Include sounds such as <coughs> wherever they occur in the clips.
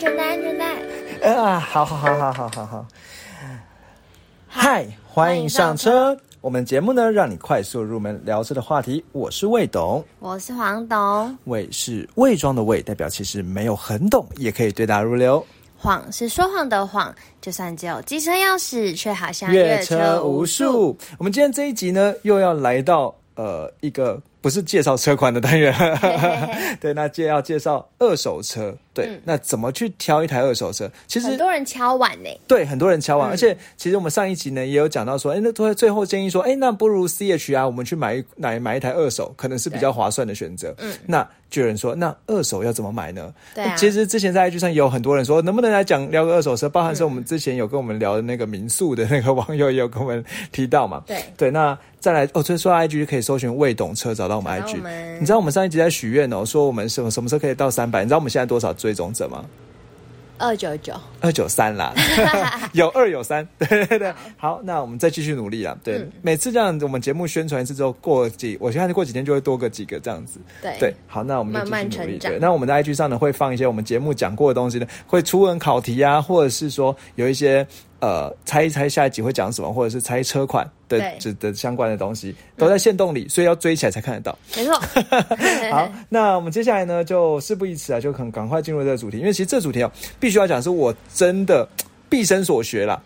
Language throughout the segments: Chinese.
全带，安全带。啊，好好好好好好好。嗨，欢迎上车。我们节目呢，让你快速入门聊车的话题。我是魏董，我是黄董。魏是伪装的魏，代表其实没有很懂，也可以对答如流。谎是说谎的谎，就算只有机车钥匙，却好像越车无数。我们今天这一集呢，又要来到呃一个不是介绍车款的单元，<laughs> 对，那介要介绍二手车。对，那怎么去挑一台二手车？其实很多人敲碗呢。对，很多人敲碗，而且其实我们上一集呢也有讲到说，哎，那最最后建议说，哎，那不如 C H 啊，我们去买一买买一台二手，可能是比较划算的选择。嗯，那就有人说，那二手要怎么买呢？对，其实之前在 IG 上也有很多人说，能不能来讲聊个二手车？包含说我们之前有跟我们聊的那个民宿的那个网友也有跟我们提到嘛。对对，那再来哦，所以说 IG 可以搜寻未懂车，找到我们 IG。你知道我们上一集在许愿哦，说我们什么什么时候可以到三百？你知道我们现在多少追踪者吗？二九九二九三啦，<laughs> 有二有三，<laughs> 对对对，好，那我们再继续努力啊。对，每次这样子，我们节目宣传一次之后，过几，我现在过几天就会多个几个这样子。对对，好，那我们慢慢成长。那我们的 IG 上呢，会放一些我们节目讲过的东西呢，会出文考题啊，或者是说有一些。呃，猜一猜下一集会讲什么，或者是猜车款的这的相关的东西，都在线动里，所以要追起来才看得到。<laughs> 没错。<laughs> 好，那我们接下来呢，就事不宜迟啊，就很赶快进入这个主题，因为其实这主题啊，必须要讲，是我真的。毕生所学啦，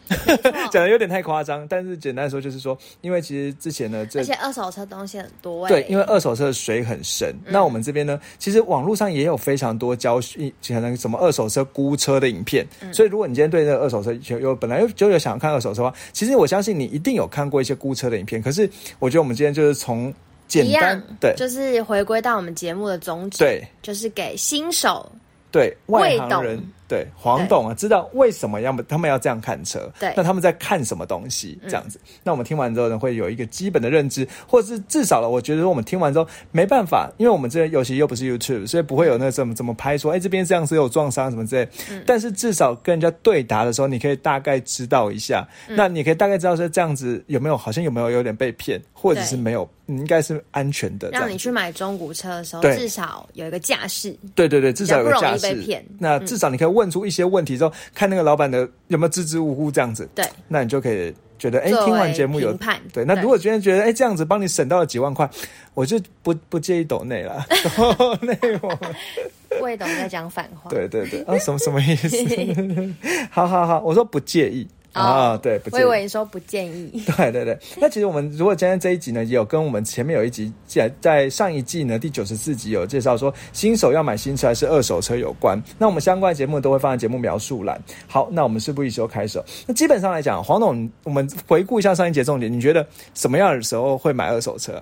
讲的有点太夸张，但是简单说就是说，因为其实之前呢，这而且二手车东西很多，对，因为二手车的水很深。那我们这边呢，其实网络上也有非常多教可能什么二手车估车的影片，所以如果你今天对这个二手车有有本来就有想要看二手车的话，其实我相信你一定有看过一些估车的影片。可是我觉得我们今天就是从简单，对，就是回归到我们节目的宗旨，对，就是给新手，对外行人。对黄董啊，知道为什么要他们要这样看车？对，那他们在看什么东西？这样子，那我们听完之后呢，会有一个基本的认知，或者是至少了，我觉得说我们听完之后没办法，因为我们这游戏又不是 YouTube，所以不会有那怎么怎么拍说，哎，这边这样子有撞伤什么之类。嗯。但是至少跟人家对答的时候，你可以大概知道一下，那你可以大概知道说这样子有没有好像有没有有点被骗，或者是没有，应该是安全的。让你去买中古车的时候，至少有一个架势。对对对，至少有个架势。被骗。那至少你可以问出一些问题。之后看那个老板的有没有支支吾吾这样子，对，那你就可以觉得，哎，听完节目有判，对。那如果今天觉得，哎，这样子帮你省到了几万块，我就不不介意抖内了。<laughs> 内我魏董 <laughs> 在讲反话，对对对，啊，什么什么意思？<laughs> 好好好，我说不介意。啊，对，不建议我以为你说不建议。<laughs> 对对对，那其实我们如果今天这一集呢，也有跟我们前面有一集在在上一季呢第九十四集有介绍说新手要买新车还是二手车有关，那我们相关节目都会放在节目描述栏。好，那我们事不宜迟，开始。那基本上来讲，黄总，我们回顾一下上一节重点，你觉得什么样的时候会买二手车？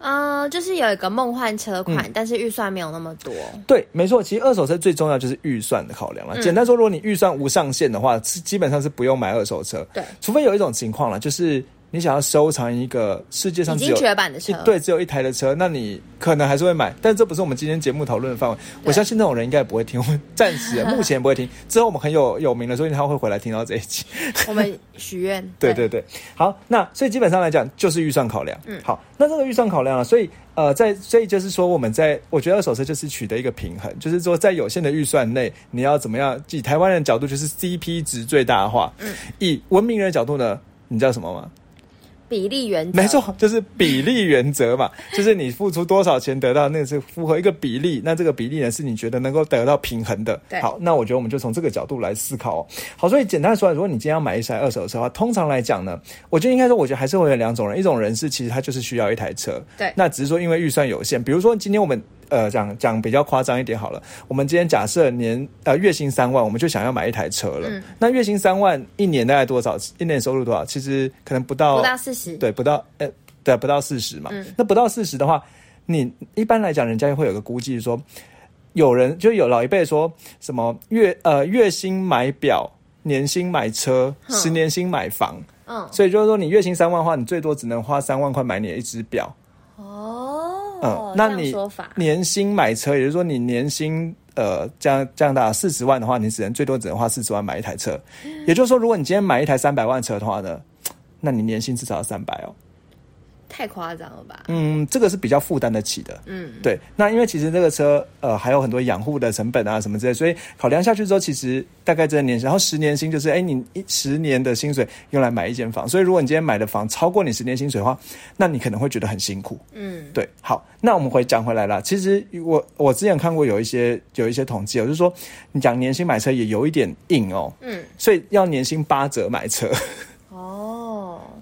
嗯，就是有一个梦幻车款，但是预算没有那么多。对，没错，其实二手车最重要就是预算的考量了。简单说，如果你预算无上限的话，基本上是不用买二手车。对，除非有一种情况了，就是。你想要收藏一个世界上已经绝版的车，对，只有一台的车，那你可能还是会买，但这不是我们今天节目讨论的范围。我相信那种人应该不会听，暂时 <laughs> 目前不会听。之后我们很有有名的，所以他会回来听到这一集。<laughs> 我们许愿，<laughs> 对对对，好，那所以基本上来讲就是预算考量。嗯，好，那这个预算考量啊，所以呃，在所以就是说，我们在我觉得二手车就是取得一个平衡，就是说在有限的预算内，你要怎么样？以台湾人的角度，就是 CP 值最大化。嗯，以文明人的角度呢，你知道什么吗？比例原则没错，就是比例原则嘛，<laughs> 就是你付出多少钱得到，那是符合一个比例。那这个比例呢，是你觉得能够得到平衡的。好，那我觉得我们就从这个角度来思考。好，所以简单说，如果你今天要买一台二手车的话，通常来讲呢，我觉得应该说，我觉得还是会有两种人，一种人是其实他就是需要一台车，对，那只是说因为预算有限，比如说今天我们。呃，讲讲比较夸张一点好了。我们今天假设年呃月薪三万，我们就想要买一台车了。那月薪三万，一年大概多少？一年收入多少？其实可能不到不到四十。对，不到呃，对，不到四十嘛。那不到四十的话，你一般来讲，人家会有个估计说，有人就有老一辈说什么月呃月薪买表，年薪买车，十年薪买房。嗯，所以就是说，你月薪三万的话，你最多只能花三万块买你的一只表。嗯，那你年薪买车，也就是说你年薪呃降降到四十万的话，你只能最多只能花四十万买一台车。也就是说，如果你今天买一台三百万车的话呢，那你年薪至少要三百哦。太夸张了吧？嗯，这个是比较负担得起的。嗯，对，那因为其实这个车呃还有很多养护的成本啊什么之类，所以考量下去之后，其实大概这个年薪，然后十年薪就是哎你一十年的薪水用来买一间房，所以如果你今天买的房超过你十年薪水的话，那你可能会觉得很辛苦。嗯，对，好，那我们回讲回来了。其实我我之前看过有一些有一些统计哦，就是说你讲年薪买车也有一点硬哦，嗯，所以要年薪八折买车。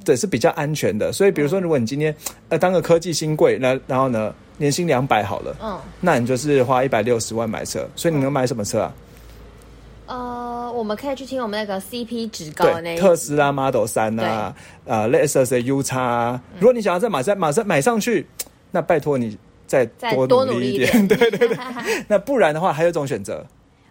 哦，对，是比较安全的。所以，比如说，如果你今天呃当个科技新贵，那然后呢年薪两百好了，嗯，那你就是花一百六十万买车。所以你能买什么车啊？呃，我们可以去听我们那个 CP 值高的那特斯拉 Model 三啊，呃，Lexus 的 U 叉啊。如果你想要再马上马上买上去，那拜托你再再多多努力一。点对对 <laughs> 对，<laughs> 那不然的话还有一种选择。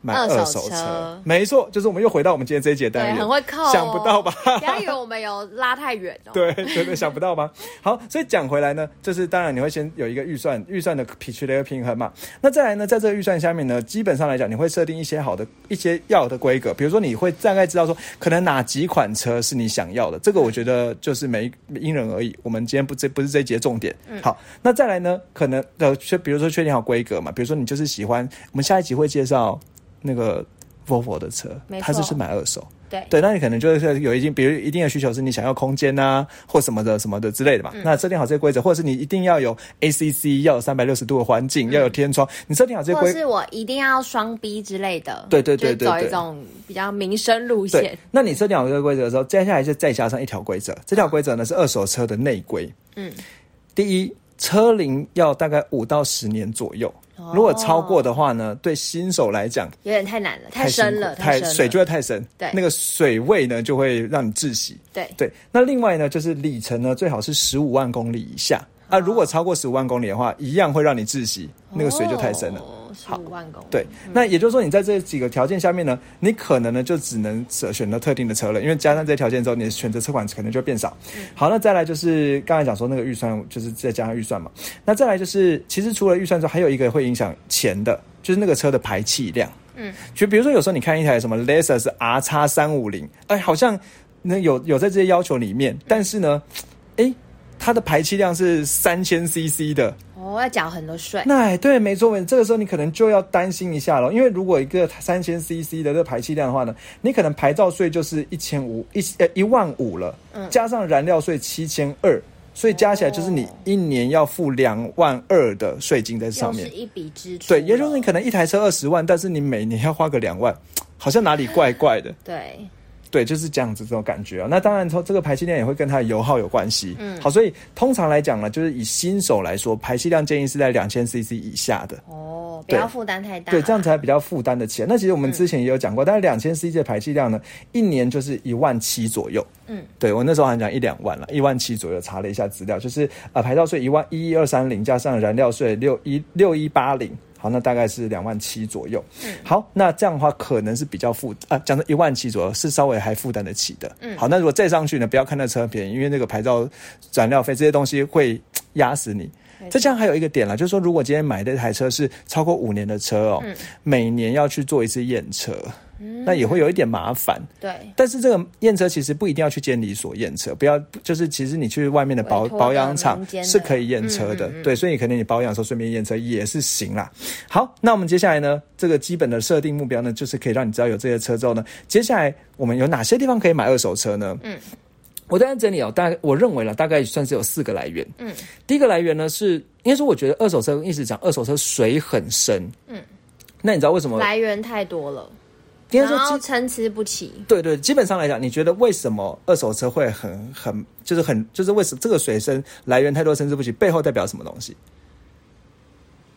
买二手车车，没错，就是我们又回到我们今天这一节单对，元，很会扣、哦，想不到吧？不要以为我们有拉太远哦。对 <laughs> 对对，想不到吧？好，所以讲回来呢，就是当然你会先有一个预算，预算的取取的一个平衡嘛。那再来呢，在这个预算下面呢，基本上来讲，你会设定一些好的一些要的规格，比如说你会大概知道说，可能哪几款车是你想要的。这个我觉得就是每因人而异。我们今天不这不是这一节重点。好，那再来呢，可能呃确，比如说确定好规格嘛，比如说你就是喜欢，我们下一集会介绍那个 Volvo 的车没，错它就是买二手。对对，那你可能就是有一定，比如一定的需求是你想要空间啊，或什么的什么的之类的嘛。那设定好这些规则，或者是你一定要有 ACC，要有三百六十度的环境，要有天窗，你设定好这些规或是我一定要双 B 之类的，对对对对一种比较民生路对线。，那你设定好这个规则的时候，接下来就再加上一条规则，这条规则呢是二手车的内规。嗯，第一，车龄要大概五到十年左右。哦如果超过的话呢，对新手来讲有点太难了，太深了，深了。太水就会太深，对那个水位呢就会让你窒息。对对，那另外呢，就是里程呢最好是十五万公里以下。啊，如果超过十五万公里的话，一样会让你窒息，那个水就太深了。好五万公里。对，那也就是说，你在这几个条件下面呢，你可能呢就只能选选择特定的车了，因为加上这些条件之后，你的选择车款可能就会变少。好，那再来就是刚才讲说那个预算，就是再加上预算嘛。那再来就是，其实除了预算之后，还有一个会影响钱的，就是那个车的排气量。嗯，就比如说有时候你看一台什么 Lexus R 叉三五零，哎，好像那有有在这些要求里面，但是呢，哎，它的排气量是三千 CC 的。哦，要缴很多税。那哎对，没错，没错这个时候你可能就要担心一下了，因为如果一个三千 CC 的这个排气量的话呢，你可能牌照税就是一千五一呃一万五了，嗯加上燃料税七千二，所以加起来就是你一年要付两万二的税金在上面。是一笔支出。对，也就是你可能一台车二十万，但是你每年要花个两万，好像哪里怪怪的。对，对，就是这样子这种感觉啊。那当然，从这个排气量也会跟它的油耗有关系。嗯好，所以通常来讲呢，就是以新手来说，排气量建议是在两千 CC 以下的。哦，不对要负担太大。对，这样才比较负担得起。那其实我们之前也有讲过，但是两千 CC 的排气量呢，一年就是一万七左右。嗯，对我那时候还讲一两万了，一万七左右，查了一下资料，就是呃牌照税一万一一二三零，加上燃料税六一六一八零。好，那大概是两万七左右。嗯好，那这样的话可能是比较负啊，讲到一万七左右是稍微还负担得起的。嗯好，那如果再上去呢，不要看那车便宜，因为那个牌照、燃料费这些东西会压死你。再加上还有一个点啦，就是说，如果今天买这台车是超过五年的车哦，嗯每年要去做一次验车，那也会有一点麻烦。对，但是这个验车其实不一定要去监理所验车，不要就是其实你去外面的保保养厂是可以验车的，嗯嗯嗯对，所以可能你保养的时候顺便验车也是行啦。好，那我们接下来呢，这个基本的设定目标呢，就是可以让你知道有这些车之后呢，接下来我们有哪些地方可以买二手车呢？嗯。我在整理哦，大概我认为了，大概算是有四个来源。嗯，第一个来源呢是，应该说我觉得二手车一直讲二手车水很深。嗯，那你知道为什么？来源太多了，应该说然后参差不齐。对对，基本上来讲，你觉得为什么二手车会很很就是很就是为什么这个水深来源太多参差不齐，背后代表什么东西？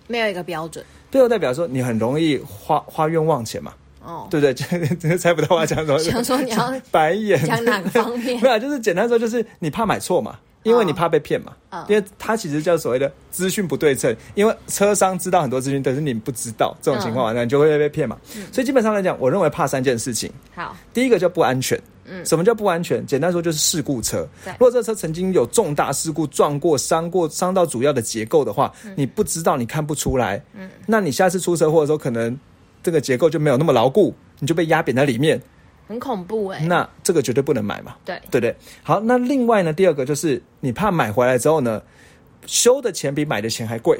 没有一个标准背后代表说你很容易花花冤枉钱嘛，哦。对不对？<laughs> 这个猜不到我要讲什么，想说你要 <laughs> 白眼讲哪个方面 <laughs> 没有啊，就是简单说，就是你怕买错嘛。因为你怕被骗嘛，哦因为它其实叫所谓的资讯不对称，因为车商知道很多资讯，但是你不知道这种情况，那、你就会被骗嘛。所以基本上来讲，我认为怕三件事情，好，第一个叫不安全。嗯什么叫不安全？简单说就是事故车。如果这车曾经有重大事故撞过、伤过、伤到主要的结构的话，你不知道，你看不出来。嗯，那你下次出车祸的时候，可能这个结构就没有那么牢固，你就被压扁在里面。很恐怖哎、那这个绝对不能买嘛，对，对不对？好，那另外呢，第二个就是你怕买回来之后呢，修的钱比买的钱还贵，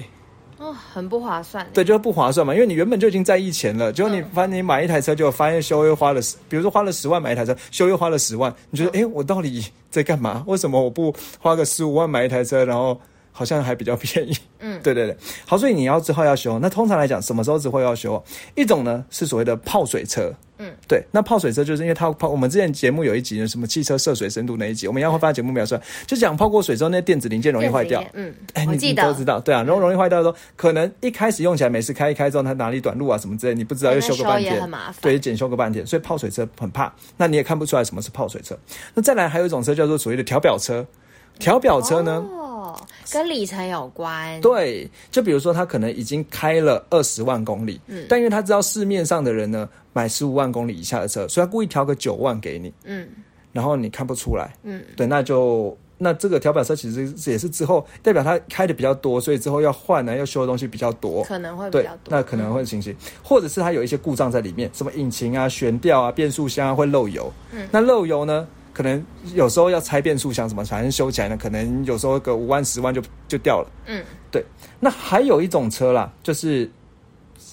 哦，很不划算欸。对，就是不划算嘛，因为你原本就已经在意钱了，结果你发现你买一台车，就发现修又花了十，比如说花了十万买一台车，修又花了十万，你觉得哎、诶我到底在干嘛？为什么我不花个十五万买一台车，然后好像还比较便宜？嗯。<laughs> 对对对，好，所以你要之后要修，那通常来讲，什么时候之后要修？一种呢是所谓的泡水车，嗯，对，那泡水车就是因为它泡，我们之前节目有一集，什么汽车涉水深度那一集，我们要会发节目描述，就讲泡过水之后，那电子零件容易坏掉。嗯，哎，你我记得。你都知道，对啊，然后容易坏掉的时候，可能一开始用起来每次，开一开之后它哪里短路啊什么之类，你不知道又修个半天。对，检修个半天，所以泡水车很怕，那你也看不出来什么是泡水车。那再来还有一种车叫做所谓的调表车，调表车呢，哦，跟里程有关。对，就比如说他可能已经开了二十万公里，嗯但因为他知道市面上的人呢买十五万公里以下的车，所以他故意调个九万给你，嗯然后你看不出来，嗯，对，那就那这个调表车其实也是之后代表他开的比较多，所以之后要换呢要修的东西比较多。可能会比对较，多。那可能会情形，或者是它有一些故障在里面，什么引擎啊、悬吊啊、变速箱啊会漏油。嗯那漏油呢，可能有时候要拆变速箱什么，反正修起来呢，可能有时候个五万、十万就就掉了。嗯，对那还有一种车啦，就是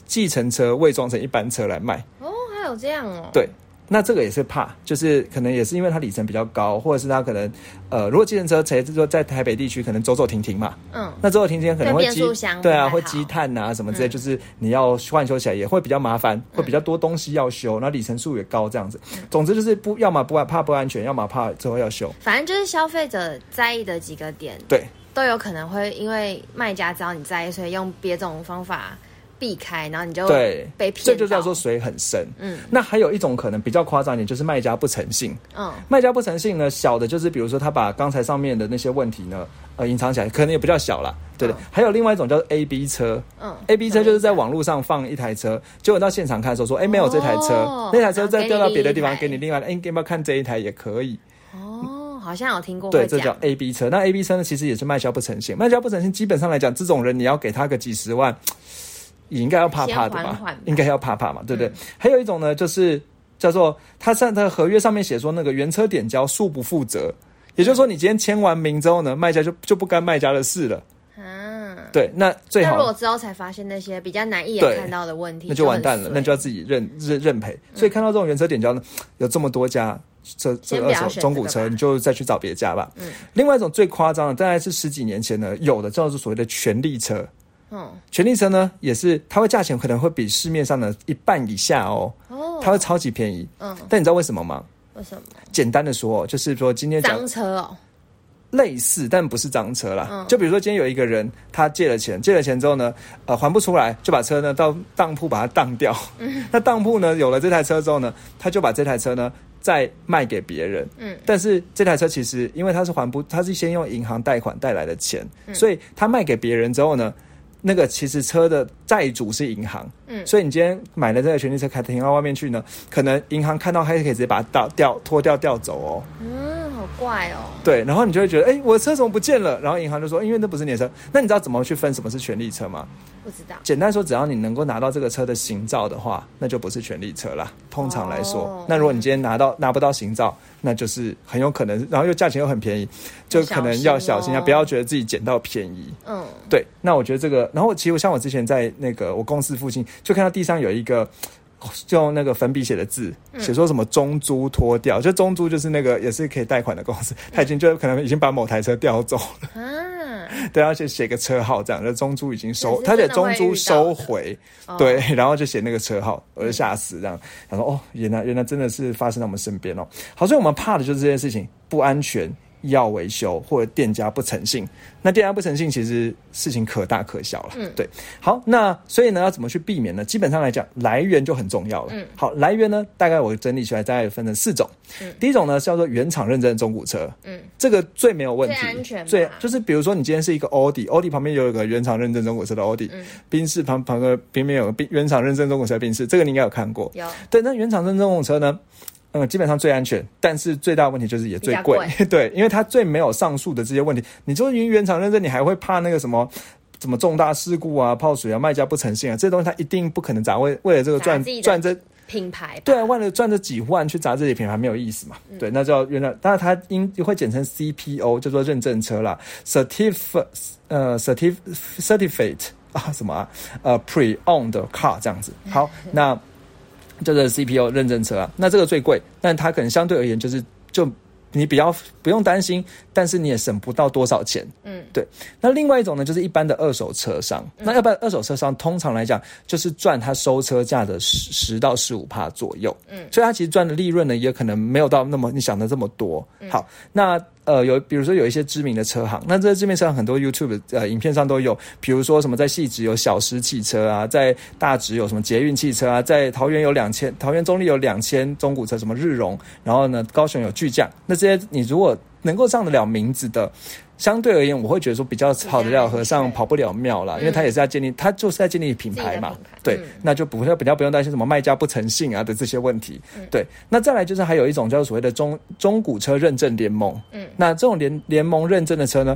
计程车伪装成一般车来卖。哦，还有这样哦。对，那这个也是怕，就是可能也是因为它里程比较高，或者是它可能呃，如果计程车才说在台北地区可能走走停停嘛，嗯，那走走停停可能会对积对啊，会积碳啊什么之类，嗯就是你要换修起来也会比较麻烦，会比较多东西要修，然后里程数也高这样子。嗯总之就是不要么不怕不安全，要么怕最后要修。反正就是消费者在意的几个点，对，都有可能会因为卖家知道你在意，所以用别种方法避开，然后你就对被骗。这就叫做。水很深。嗯那还有一种可能比较夸张一点，就是卖家不诚信。嗯卖家不诚信呢，小的就是比如说他把刚才上面的那些问题呢，呃，隐藏起来，可能也比较小啦，对的。嗯还有另外一种叫做 A B 车嗯，A B 车就是在网络上放一台车，结果到现场看的时候说，哎，没有这台车，哦那台车再调到别的地方给你另外的，哎，你要不要看这一台也可以。哦，好像有听过对，会这叫。A B 车。那 A B 车呢，其实也是卖家不诚信。卖家不诚信，基本上来讲，这种人你要给他个几十万，也应该要怕怕的吧？先缓缓应该要怕怕嘛，对不对？还有一种呢，就是叫做他在他的合约上面写说，那个原车点交恕不负责。也就是说，你今天签完名之后呢，卖家就就不干卖家的事了。嗯，对，那最那如果之后才发现那些比较难一眼看到的问题，那就完蛋了，那就要自己认认认赔。所以看到这种原车点交呢，有这么多家这这二手中古车，你就再去找别家吧。嗯另外一种最夸张的，大概是十几年前呢，有的叫做所谓的权利车。嗯全力车呢，也是它会价钱可能会比市面上的一半以下哦，哦，它会超级便宜。嗯，但你知道为什么吗？为什么简单的说哦，就是说今天讲脏车哦？类似，但不是脏车啦。嗯就比如说今天有一个人，他借了钱，借了钱之后呢，呃，还不出来，就把车呢到当铺把它当掉。嗯那当铺呢有了这台车之后呢，他就把这台车呢再卖给别人。嗯但是这台车其实因为它是还不，它是先用银行贷款带来的钱，嗯所以他卖给别人之后呢。那个其实车的债主是银行，嗯所以你今天买了这个全利车，开停到外面去呢，可能银行看到还可以直接把它倒掉、拖掉、调走哦。嗯，好怪哦。对，然后你就会觉得，哎，我的车怎么不见了？然后银行就说，因为那不是你的车。那你知道怎么去分什么是权利车吗？不知道。简单说，只要你能够拿到这个车的行照的话，那就不是权利车啦。通常来说，哦那如果你今天拿到拿不到行照，那就是很有可能，然后又价钱又很便宜，就可能要小心啊，不要觉得自己捡到便宜。嗯对，那我觉得这个，然后其实像我之前在那个我公司附近，就看到地上有一个。就用那个粉笔写的字，写说什么中租脱掉，就中租就是那个也是可以贷款的公司，他已经就可能已经把某台车调走了，啊，对，而且写个车号这样，就中租已经收，他写中租收回，哦。对，然后就写那个车号，我就吓死这样，然后哦，原来原来真的是发生在我们身边哦。好，所以我们怕的就是这件事情不安全。要维修或者店家不诚信，那店家不诚信其实事情可大可小了。嗯对。好，那所以呢，要怎么去避免呢？基本上来讲，来源就很重要了。嗯好，来源呢，大概我整理出来，大概分成四种。嗯第一种呢叫做原厂认证的中古车，嗯，这个最没有问题，最安全最就是比如说你今天是一个奥迪，奥迪旁边有一个原厂认证中古车的奥迪，嗯宾士旁旁边有个宾原厂认证中古车的宾士，这个你应该有看过。有对，那原厂认证中古车呢？嗯，基本上最安全，但是最大问题就是也最贵，<laughs> 对，因为它最没有上述的这些问题。你就因原厂认证，你还会怕那个什么？什么重大事故啊、泡水啊、卖家不诚信啊，这些东西他一定不可能砸为为了这个赚赚这品牌，对啊，为了赚这几万去砸自己品牌没有意思嘛？对，那叫原来，当然它应会简称 CPO，叫做认证车啦，certif 呃 certif certificate 啊什么啊呃 pre owned car 这样子。好，那叫做 CPO 认证车啊，那这个最贵，但它可能相对而言就是就。你比较不用担心，但是你也省不到多少钱。嗯，对。那另外一种呢，就是一般的二手车商。那要不然二手车商通常来讲，就是赚他收车价的十十到十五帕左右。嗯，所以他其实赚的利润呢，也可能没有到那么你想的这么多。好，那。呃，有比如说有一些知名的车行，那这些知名车行很多 YouTube 呃影片上都有，比如说什么在细直有小狮汽车啊，在大直有什么捷运汽车啊，在桃园有两千，桃园中立有两千中古车，什么日荣，然后呢高雄有巨匠，那这些你如果能够上得了名字的。相对而言，我会觉得说比较好的料和尚跑不了庙啦，因为他也是在建立，他就是在建立品牌嘛。对，那就不会比较不用担心什么卖家不诚信啊的这些问题。对，那再来就是还有一种叫做所谓的中中古车认证联盟。嗯，那这种联联盟认证的车呢，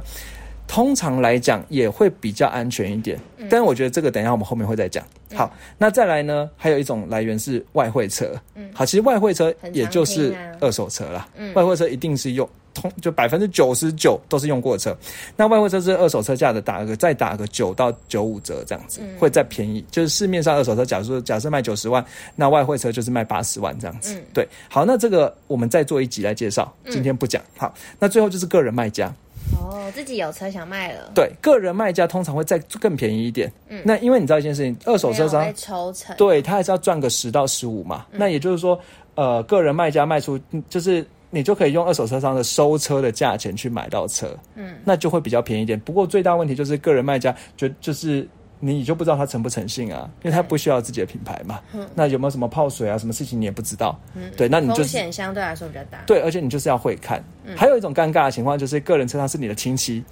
通常来讲也会比较安全一点。嗯，但是我觉得这个等一下我们后面会再讲。好，那再来呢，还有一种来源是外汇车。嗯，好，其实外汇车也就是二手车啦。嗯，外汇车一定是用。通就百分之九十九都是用过的车，那外汇车是二手车价的打个再打个九到九五折这样子，会再便宜。就是市面上二手车，假如说假设卖九十万，那外汇车就是卖八十万这样子。对，好，那这个我们再做一集来介绍，今天不讲。好，那最后就是个人卖家。哦，自己有车想卖了。对，个人卖家通常会再更便宜一点。嗯，那因为你知道一件事情，二手车商抽成，对他还是要赚个十到十五嘛。那也就是说，呃，个人卖家卖出就是。你就可以用二手车商的收车的价钱去买到车，嗯，那就会比较便宜一点。不过最大问题就是个人卖家就就是你就不知道他诚不诚信啊，因为他不需要自己的品牌嘛。嗯，那有没有什么泡水啊，什么事情你也不知道。嗯，对，那你就风险相对来说比较大。对，而且你就是要会看。还有一种尴尬的情况就是个人车商是你的亲戚，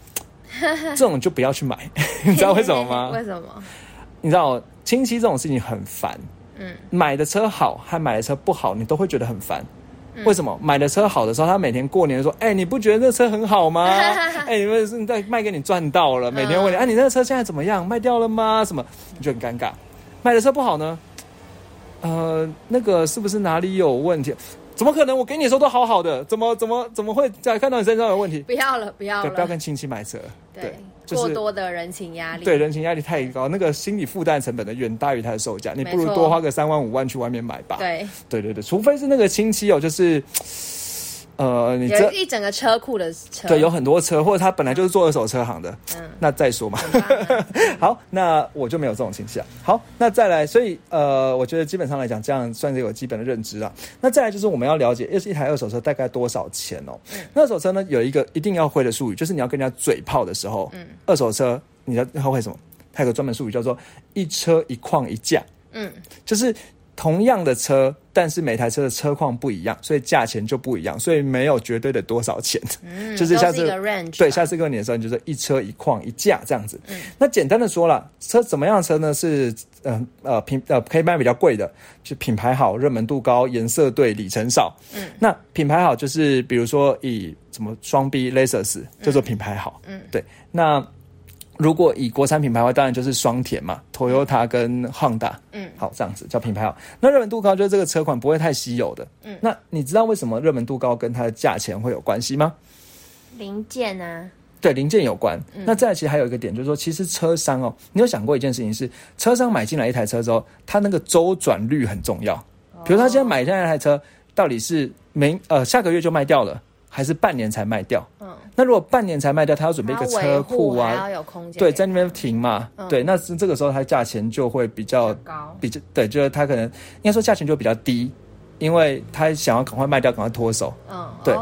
<laughs> 这种就不要去买。<laughs> 你知道为什么吗？<laughs> 为什么？你知道亲戚这种事情很烦。嗯，买的车好和买的车不好，你都会觉得很烦。为什么买的车好的时候，他每天过年说：“哎，你不觉得这车很好吗？<laughs> 哎，你们是在卖给你赚到了。”每天问你：“哎，你那个车现在怎么样？卖掉了吗？什么？”你就很尴尬。买的车不好呢？呃，那个是不是哪里有问题？怎么可能？我给你的时候都好好的，怎么怎么怎么会在看到你身上有问题？不要了，不要了，不要跟亲戚买车。对。过多的人情压力，对人情压力太高，那个心理负担成本的远大于它的售价，你不如多花个三万五万去外面买吧。对，对对对，除非是那个亲戚哦，就是。呃，你这一整个车库的车，对，有很多车，或者他本来就是做二手车行的，嗯，那再说嘛。<laughs> 好，那我就没有这种倾向。好，那再来，所以呃，我觉得基本上来讲，这样算是有基本的认知了。那再来就是我们要了解，又是一台二手车大概多少钱哦？那二手车呢，有一个一定要会的术语，就是你要跟人家嘴炮的时候，嗯，二手车你要他会什么？它有个专门术语叫做一车一况一价，嗯，就是。同样的车，但是每台车的车况不一样，所以价钱就不一样，所以没有绝对的多少钱。嗯，<laughs> 就是下次对下次跟你的时候，就是一车一况一价这样子。嗯，那简单的说了，车怎么样的车呢？是嗯呃品呃可以卖比较贵的，就品牌好、热门度高、颜色对、里程少。嗯，那品牌好就是比如说以什么双 B Lexus 叫做品牌好。嗯，对，那。如果以国产品牌的话，当然就是双田嘛，Toyota 跟 Honda。嗯，好，这样子叫品牌好。那热门度高就是这个车款不会太稀有的。嗯，那你知道为什么热门度高跟它的价钱会有关系吗？零件啊，对，零件有关。那再其实还有一个点，就是说，其实车商哦，你有想过一件事情是，车商买进来一台车之后，它那个周转率很重要。比如他现在买进来一台车，到底是没呃下个月就卖掉了？还是半年才卖掉。嗯，那如果半年才卖掉，他要准备一个车库啊，要有空间，对，在那边停嘛。对，那是这个时候它价钱就会比较高，比较对，就是它可能应该说价钱就比较低，因为他想要赶快卖掉，赶快脱手。嗯，对。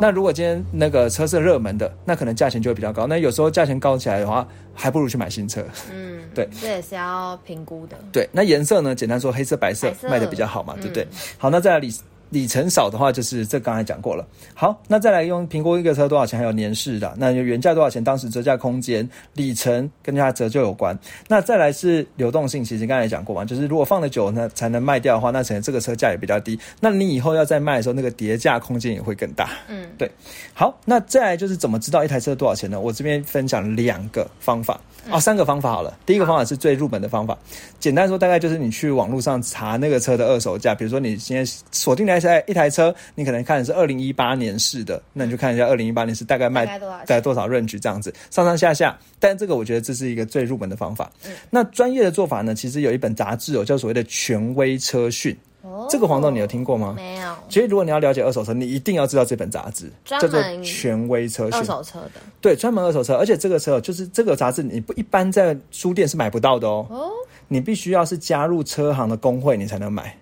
那如果今天那个车是热门的，那可能价钱就会比较高。那有时候价钱高起来的话，还不如去买新车。嗯，<laughs> 对，这也是要评估的。对，那颜色呢？简单说，黑色、白色卖的比较好嘛，对不对？好，那在里。里程少的话，就是这刚才讲过了。好，那再来用评估一个车多少钱，还有年式的，那原价多少钱，当时折价空间，里程跟它折旧有关。那再来是流动性，其实刚才讲过嘛，就是如果放的久呢才能卖掉的话，那可能这个车价也比较低。那你以后要再卖的时候，那个叠价空间也会更大。嗯，对。好，那再来就是怎么知道一台车多少钱呢？我这边分享两个方法。哦，三个方法好了。第一个方法是最入门的方法，简单说大概就是你去网络上查那个车的二手价，比如说你现在锁定了一台一台车，你可能看的是二零一八年式的，那你就看一下二零一八年是大概卖大概多少钱大概多少 range 这样子，上上下下。但这个我觉得这是一个最入门的方法。那专业的做法呢，其实有一本杂志哦，叫所谓的权威车讯。哦这个黄豆你有听过吗？没有其实如果你要了解二手车，你一定要知道这本杂志，叫做权威车讯二》。手车的对，专门二手车，而且这个车就是这个杂志，你不一般在书店是买不到的哦。哦，你必须要是加入车行的工会，你才能买。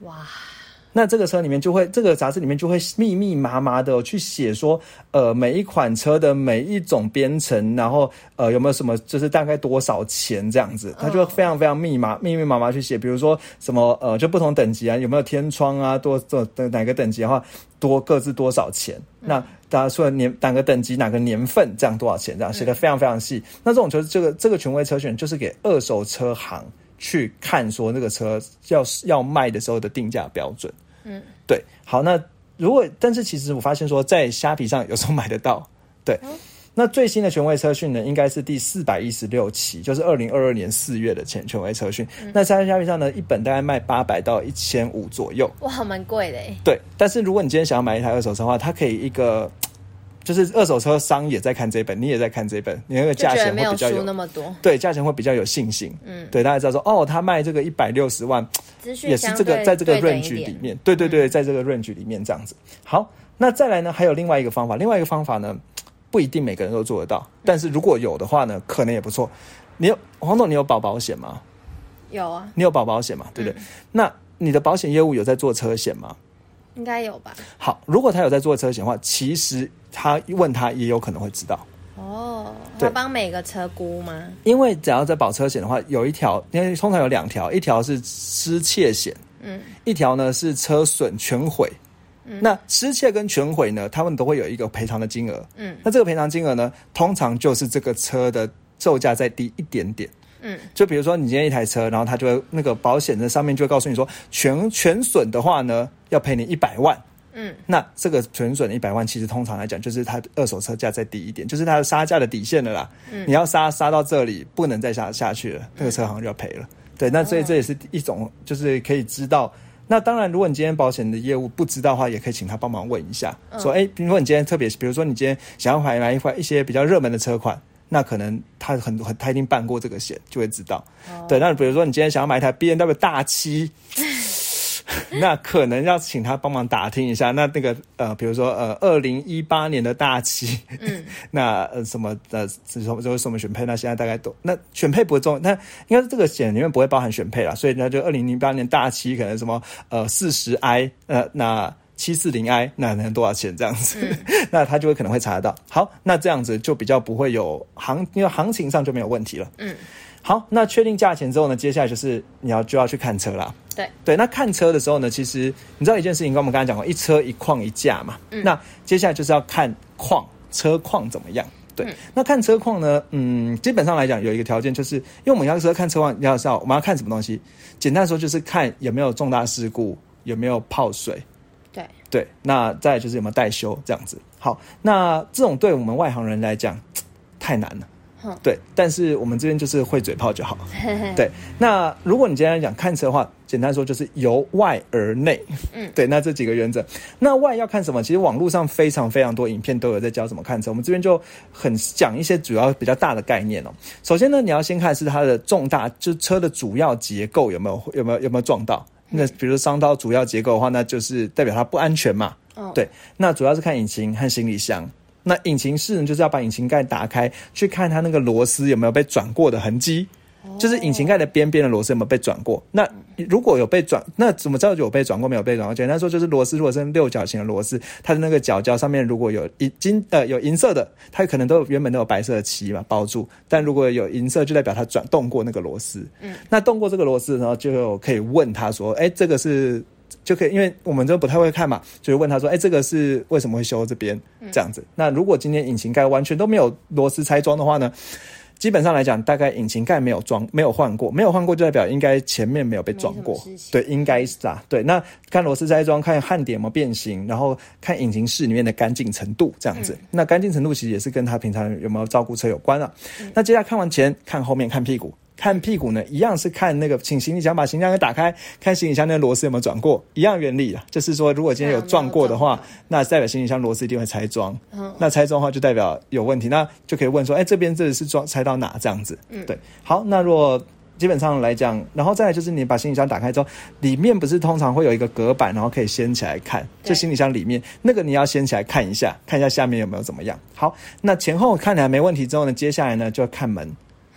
哇，那这个车里面就会，这个杂志里面就会密密麻麻的去写说，呃，每一款车的每一种编程，然后呃有没有什么，就是大概多少钱这样子，它就会非常非常密麻密密麻麻去写，比如说什么呃，就不同等级啊，有没有天窗啊，多多哪个等级的话，多各自多少钱？那大家说年哪个等级哪个年份这样多少钱？这样写的非常非常细。那这种就是这个这个权威车选，就是给二手车行去看说那个车要要卖的时候的定价标准。嗯，对，好，那如果但是其实我发现说在虾皮上有时候买得到，对。那最新的权威车讯呢，应该是第四百一十六期，就是二零二二年四月的前权威车讯。那在虾皮上呢，一本大概卖八百到一千五左右。哇，蛮贵的哎。对，但是如果你今天想要买一台二手车的话，它可以一个，就是二手车商也在看这本，你也在看这本，你那个就价钱会比较有输那么多，对，价钱会比较有信心。嗯，对，大家知道说，哦，他卖这个一百六十万，也是这个在这个 range 点里面，对对对，在这个 range 里面这样子。好，那再来呢，还有另外一个方法，另外一个方法呢，不一定每个人都做得到，但是如果有的话呢，可能也不错。你有黄总，你有保保险吗？有啊，你有保保险吗？对不对？那你的保险业务有在做车险吗？应该有吧？好，如果他有在做车险的话，其实他问他也有可能会知道，哦，对会帮每个车估吗？因为只要在保车险的话，有一条，因为通常有两条，一条是失窃险，嗯，一条呢是车损全毁。那失窃跟全毁呢，他们都会有一个赔偿的金额。嗯，那这个赔偿金额呢，通常就是这个车的售价再低一点点。嗯，就比如说你今天一台车，然后他就会那个保险的上面就会告诉你说，全全损的话呢，要赔你一百万。嗯，那这个全损一百万，其实通常来讲就是它二手车价再低一点，就是它的杀价的底线了啦。嗯，你要杀杀到这里，不能再杀下去了，那个车好像就要赔了。对，那所以这也是一种，就是可以知道。那当然，如果你今天保险的业务不知道的话，也可以请他帮忙问一下，说，哎、比如说你今天特别，比如说你今天想要买来一块一些比较热门的车款，那可能他很很他一定办过这个险，就会知道。对，那比如说你今天想要买一台 B N W 大七。<laughs> 那可能要请他帮忙打听一下，那那个呃，比如说呃，二零一八年的大七，嗯，<laughs> 那呃什么呃，什么就是什么选配，那现在大概都那选配不重，那应该是这个险里面不会包含选配啦，所以那就二零零八年大七可能什么呃四十 i，呃那七四零 i 那能多少钱这样子，<laughs> 那他就会可能会查得到。好，那这样子就比较不会有行，因为行情上就没有问题了。嗯，好，那确定价钱之后呢，接下来就是你要就要去看车啦。对，对，那看车的时候呢，其实你知道一件事情，跟我们刚才讲过，一车一况一价嘛。嗯那接下来就是要看况，车况怎么样。对，那看车况呢，嗯，基本上来讲有一个条件，就是因为我们要说看车况，你要知道我们要看什么东西。简单说就是看有没有重大事故，有没有泡水。对，那再就是有没有代修这样子。好，那这种对我们外行人来讲太难了。哼对，但是我们这边就是会嘴炮就好。<laughs> 对，那如果你今天讲看车的话，简单说就是由外而内。嗯，<laughs> 对，那这几个原则。那外要看什么？其实网络上非常非常多影片都有在教怎么看车。我们这边就很讲一些主要比较大的概念哦。首先呢，你要先看是它的重大，就是车的主要结构有没有有没有有没有撞到。那比如伤到主要结构的话，那就是代表它不安全嘛。哦对，那主要是看引擎和行李箱。那引擎室呢，就是要把引擎盖打开，去看它那个螺丝有没有被转过的痕迹。就是引擎盖的边边的螺丝有没有被转过？那如果有被转，那怎么知道有被转过没有被转过？简单说就是螺丝如果是六角形的螺丝，它的那个角角上面如果有银金呃有银色的，它可能都原本都有白色的漆嘛包住，但如果有银色，就代表它转动过那个螺丝。嗯，那动过这个螺丝，然后就可以问他说，哎，这个是。就可以，因为我们都不太会看嘛，就是问他说：“哎、这个是为什么会修这边这样子？”那如果今天引擎盖完全都没有螺丝拆装的话呢，基本上来讲，大概引擎盖没有装，没有换过，没有换过就代表应该前面没有被撞过对，应该是啊，对。那看螺丝在装，看焊点有没有变形，然后看引擎室里面的干净程度，这样子。那干净程度其实也是跟他平常有没有照顾车有关啊。那接下来看完前，看后面，看屁股。看屁股呢，一样是看那个，请行李箱把行李箱给打开，看行李箱那个螺丝有没有转过，一样原理啊，就是说如果今天有撞过的话，那代表行李箱螺丝一定会拆装，嗯那拆装的话就代表有问题，那就可以问说，哎，这边这里是装拆到哪这样子？嗯对，好，那如果基本上来讲，然后再来就是你把行李箱打开之后，里面不是通常会有一个隔板，然后可以掀起来看，对就行李箱里面那个你要掀起来看一下，看一下下面有没有怎么样。好，那前后看起来没问题之后呢，接下来呢就要看门。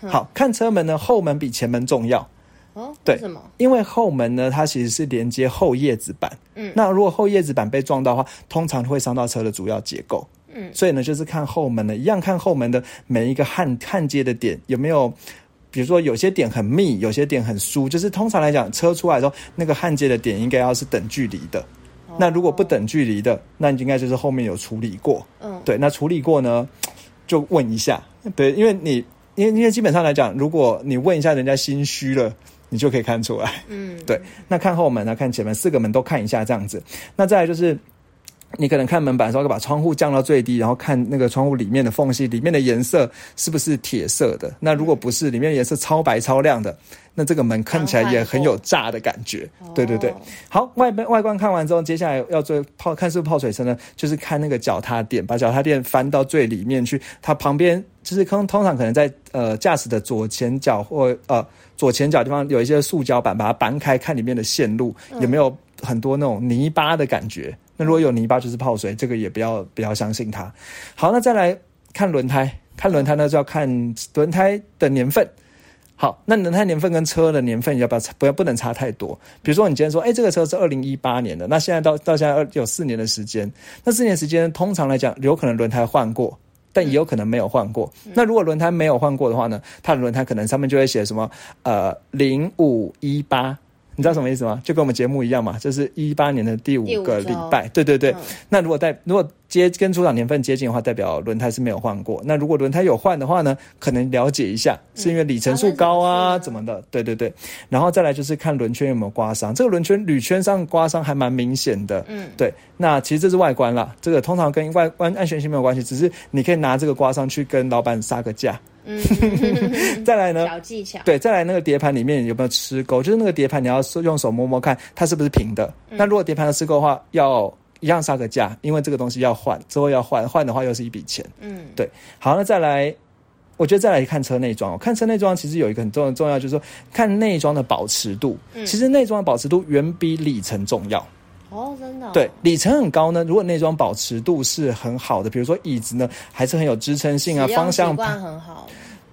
好看车门呢，后门比前门重要。哦，对为什么？因为后门呢，它其实是连接后叶子板。嗯那如果后叶子板被撞到的话，通常会伤到车的主要结构。嗯所以呢，就是看后门的，一样看后门的每一个焊焊接的点有没有，比如说有些点很密，有些点很疏，就是通常来讲，车出来的时候，那个焊接的点应该要是等距离的。那如果不等距离的，那应该就是后面有处理过。嗯，对，那处理过呢，就问一下。对，因为你因为因为基本上来讲，如果你问一下人家心虚了，你就可以看出来。嗯，对，那看后门呢，看前门，四个门都看一下这样子。那再来就是。你可能看门板的时候，把窗户降到最低，然后看那个窗户里面的缝隙，里面的颜色是不是铁色的？那如果不是，里面的颜色超白超亮的，那这个门看起来也很有炸的感觉。对对对哦，好，外边外观看完之后，接下来要做泡看是不是泡水车呢？就是看那个脚踏垫，把脚踏垫翻到最里面去，它旁边就是通通常可能在呃驾驶的左前脚或呃左前脚地方有一些塑胶板，把它搬开，看里面的线路有没有很多那种泥巴的感觉。那如果有泥巴就是泡水，这个也不要不要相信它。好，那再来看轮胎，看轮胎呢就要看轮胎的年份。好，那轮胎年份跟车的年份要不要不要不能差太多？比如说你今天说，哎、这个车是二零一八年的，那现在到到现在有四年的时间，那四年时间通常来讲有可能轮胎换过。但也有可能没有换过。那如果轮胎没有换过的话呢，它的轮胎可能上面就会写什么呃零五一八，你知道什么意思吗？就跟我们节目一样嘛，就是一八年的第五个礼拜。对对对。嗯那如果在如果接跟出厂年份接近的话，代表轮胎是没有换过。那如果轮胎有换的话呢，可能了解一下，是因为里程数高啊，怎怎么的？对对对。然后再来就是看轮圈有没有刮伤，这个轮圈铝圈上刮伤还蛮明显的。嗯，对，那其实这是外观啦，这个通常跟外观安全性没有关系，只是你可以拿这个刮伤去跟老板杀个价。嗯，<laughs> 再来呢，小技巧，对，再来那个碟盘里面有没有吃钩？就是那个碟盘，你要用手摸摸看它是不是平的。那如果碟盘的吃钩的话，要一样杀个价，因为这个东西要换，之后要换，换的话又是一笔钱。嗯，对，好，那再来，我觉得再来看车内装哦。看车内装其实有一个很重要重要，就是说看内装的保持度。嗯其实内装的保持度远比里程重要。哦，真的哦，对，里程很高呢，如果内装保持度是很好的，比如说椅子呢还是很有支撑性啊，方向盘，很好，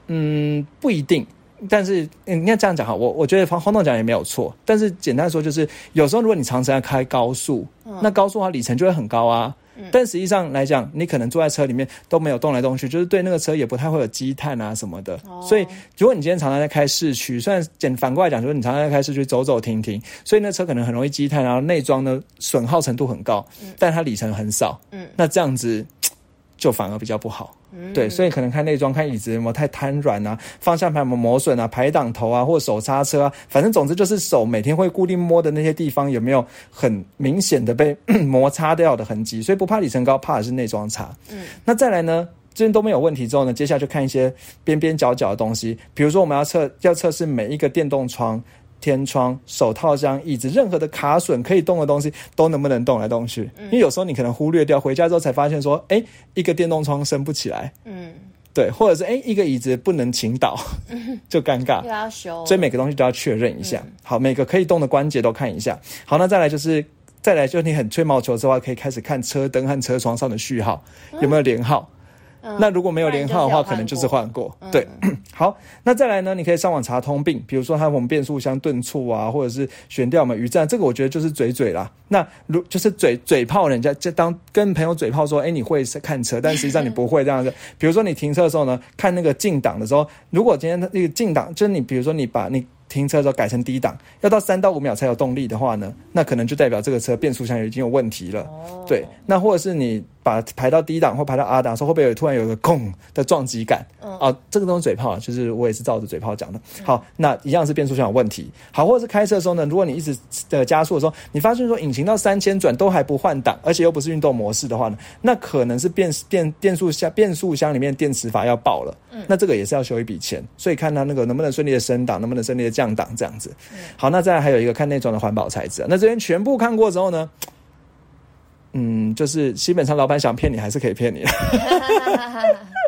嗯，不一定。但是嗯应该这样讲哈，我我觉得黄黄总讲也没有错。但是简单说就是，有时候如果你长时间开高速，那高速的话里程就会很高啊。但实际上来讲，你可能坐在车里面都没有动来动去，就是对那个车也不太会有积碳啊什么的。所以，如果你今天常常在开市区，虽然简反过来讲，就是你常常在开市区走走停停，所以那车可能很容易积碳，然后内装呢损耗程度很高，但它里程很少。嗯，那这样子就反而比较不好。对，所以可能看内装、看椅子有没有太瘫软啊，方向盘有没有磨损啊，排挡头啊，或手刹车啊，反正总之就是手每天会固定摸的那些地方有没有很明显的被 <coughs> 摩擦掉的痕迹。所以不怕里程高，怕的是内装差。嗯，那再来呢？这边都没有问题之后呢，接下来就看一些边边角角的东西，比如说我们要测要测试每一个电动窗。天窗、手套箱、椅子，任何的卡榫可以动的东西都能不能动来动去？因为有时候你可能忽略掉，回家之后才发现说，哎，一个电动窗升不起来，嗯，对，或者是哎一个椅子不能倾倒，<laughs> 就尴尬又。要修，所以每个东西都要确认一下。好，每个可以动的关节都看一下。好，那再来就是。再来就是你很吹毛求疵的话，可以开始看车灯和车窗上的序号有没有连号。嗯那如果没有连号的话，可能就是换过。对，<coughs> 好，那再来呢？你可以上网查通病，比如说它我们变速箱顿挫啊，或者是悬吊嘛、余震，这个我觉得就是嘴嘴啦。那如就是嘴嘴炮，人家就当跟朋友嘴炮说，哎，你会看车，但实际上你不会这样子。<laughs> 比如说你停车的时候呢，看那个进档的时候，如果今天那个进档，就是你比如说你把你。停车的时候改成低档，要到三到五秒才有动力的话呢，那可能就代表这个车变速箱已经有问题了。哦对，那或者是你把排到低档或排到 R 档的时候，会不会有突然有一个空的撞击感？嗯哦，这个都是嘴炮，就是我也是照着嘴炮讲的。好，那一样是变速箱有问题。好，或者是开车的时候呢，如果你一直的加速的时候，你发现说引擎到三千转都还不换挡，而且又不是运动模式的话呢，那可能是变变变速箱变速箱里面电磁阀要爆了。嗯，那这个也是要修一笔钱，所以看它那个能不能顺利的升档，能不能顺利的降档这样子。好，那再来还有一个看内装的环保材质啊。那这边全部看过之后呢？嗯，就是基本上老板想骗你还是可以骗你，<laughs>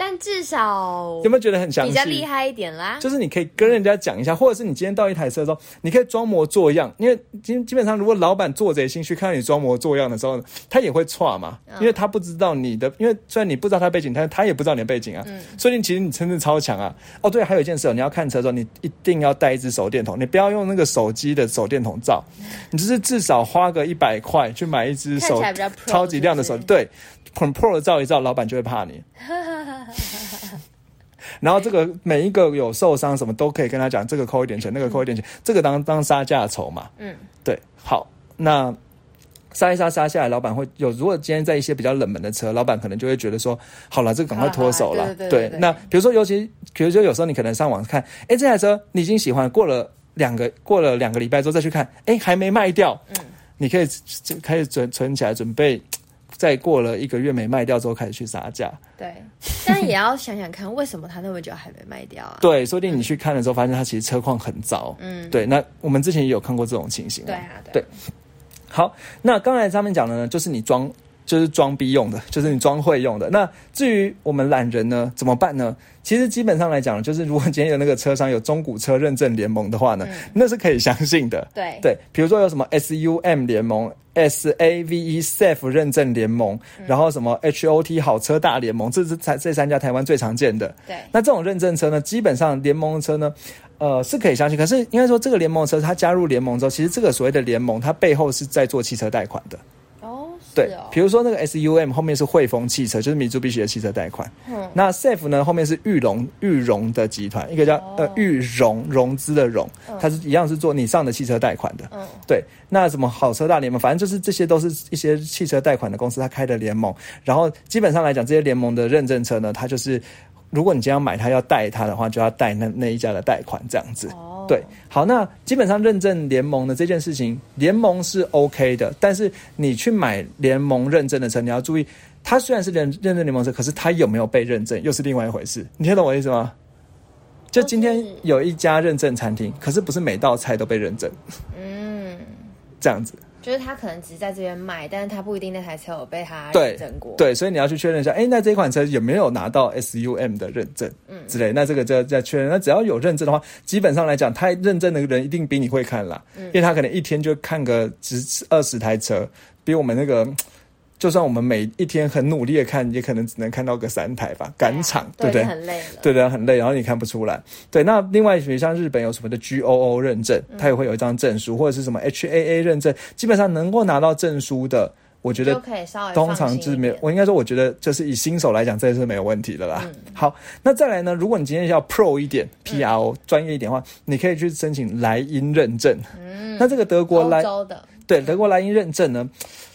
但至少有没有觉得很详细？比较厉害一点啦。就是你可以跟人家讲一下，或者是你今天到一台车的时候，你可以装模作样，因为基基本上如果老板做贼心虚，看到你装模作样的时候，他也会错嘛，因为他不知道你的，因为虽然你不知道他背景，但是他也不知道你的背景啊，所以你其实你真的超强啊。哦，对，还有一件事哦，你要看车的时候，你一定要带一支手电筒，你不要用那个手机的手电筒照，你就是至少花个一百块去买一支手超级亮的手对，很 pro 的照一照，老板就会怕你。<laughs> 然后这个每一个有受伤什么都可以跟他讲，这个扣一点钱，那个扣一点钱，这个当当杀价筹嘛。嗯，对，好，那杀一杀杀下来，老板会有。如果今天在一些比较冷门的车，老板可能就会觉得说，好了，这个赶快脱手了。<laughs> 对那比如说，尤其比如说有时候你可能上网看，哎，这台车你已经喜欢，过了两个过了两个礼拜之后再去看，哎，还没卖掉。嗯，你可以就开始存存起来，准备再过了一个月没卖掉之后开始去杀价。对，但也要想想看，为什么他那么久还没卖掉啊？<laughs> 对，说不定你去看的时候，发现他其实车况很糟。嗯，对，那我们之前也有看过这种情形。对啊，对好，那刚才上面讲的呢，就是你装，就是装逼用的，就是你装会用的。那至于我们懒人呢，怎么办呢？其实基本上来讲，就是如果今天有那个车商有中古车认证联盟的话呢，那是可以相信的。对对，比如说有什么 SUM 联盟、SAVE Safe 认证联盟，然后什么 HOT 好车大联盟，这是才这三家台湾最常见的。对那这种认证车呢，基本上联盟车呢，呃，是可以相信。可是应该说，这个联盟车它加入联盟之后，其实这个所谓的联盟，它背后是在做汽车贷款的。对哦，比如说那个 SUM 后面是汇丰汽车，就是米珠必须的汽车贷款。嗯那 Safe 呢后面是玉龙玉荣的集团，一个叫、哦呃玉融融资的融，它是一样是做你上的汽车贷款的。嗯对，那什么好车大联盟，反正就是这些都是一些汽车贷款的公司，它开的联盟。然后基本上来讲，这些联盟的认证车呢，它就是如果你今天要买它要贷它的话，就要贷那那一家的贷款这样子。哦，对，好，那基本上认证联盟的这件事情，联盟是 OK 的，但是你去买联盟认证的车，你要注意，它虽然是认认证联盟车，可是它有没有被认证，又是另外一回事。你听懂我意思吗？就今天有一家认证餐厅，可是不是每道菜都被认证，嗯，这样子。就是他可能只是在这边卖，但是他不一定那台车有被他认证过。，对，所以你要去确认一下，哎，那这款车有没有拿到 SUM 的认证，嗯，之类，那这个就要再确认。那只要有认证的话，基本上来讲，他认证的人一定比你会看啦，因为他可能一天就看个十二十台车，比我们那个。就算我们每一天很努力的看，也可能只能看到个三台吧，赶场，对不对？就很累。对的，很累，然后你看不出来。对，那另外比如像日本有什么的 GOO 认证，它也会有一张证书，或者是什么 HAA 认证，基本上能够拿到证书的，我觉得通常就是没我应该说，我觉得就是以新手来讲，这是没有问题的啦。嗯好，那再来呢？如果你今天要 Pro 一点、PRO 专业一点的话，你可以去申请莱茵认证。嗯，那这个德国莱的，对德国莱茵认证呢？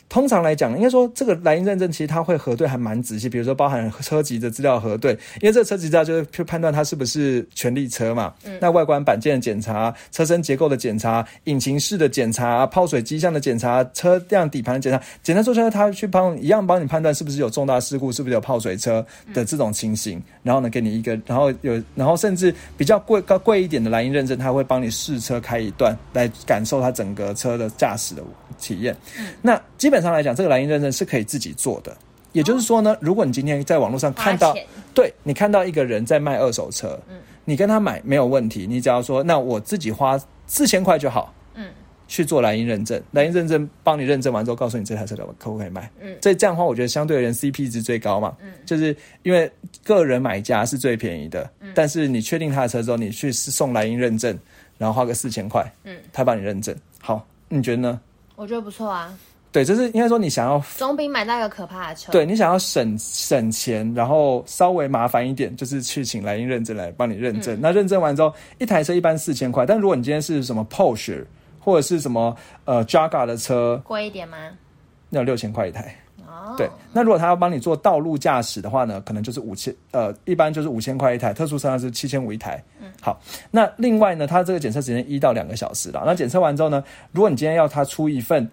通常来讲，应该说这个莱茵认证其实它会核对还蛮仔细，比如说包含车籍的资料核对，因为这个车籍资料就是去判断它是不是全力车嘛。那外观板件的检查、车身结构的检查、引擎室的检查、泡水机箱的检查、车辆底盘的检查，简单说就是它去帮一样帮你判断是不是有重大事故，是不是有泡水车的这种情形，然后呢给你一个，然后有，然后甚至比较贵高贵一点的莱茵认证，它会帮你试车开一段，来感受它整个车的驾驶的体验。那基本上来讲，这个莱茵认证是可以自己做的。也就是说呢，如果你今天在网络上看到对你看到一个人在卖二手车，嗯。你跟他买没有问题，你只要说那我自己花四千块就好，嗯，去做莱茵认证，莱茵认证帮你认证完之后，告诉你这台车可不可以卖，嗯。所以这样的话，我觉得相对而言 CP 值最高嘛，嗯，就是因为个人买家是最便宜的，嗯。但是你确定他的车之后，你去送莱茵认证，然后花个四千块，嗯，他帮你认证，好，你觉得呢？我觉得不错啊，对，就是应该说你想要总比买到一个可怕的车。对你想要省省钱，然后稍微麻烦一点，就是去请莱茵认证来帮你认证。那认证完之后，一台车一般四千块，但如果你今天是什么 Porsche 或者是什么呃 Jaga 的车，贵一点吗？要六千块一台。对，那如果他要帮你做道路驾驶的话呢，可能就是五千，呃，一般就是五千块一台，特殊车辆是七千五一台。嗯，好，那另外呢，它这个检测时间一到两个小时了。那检测完之后呢，如果你今天要他出一份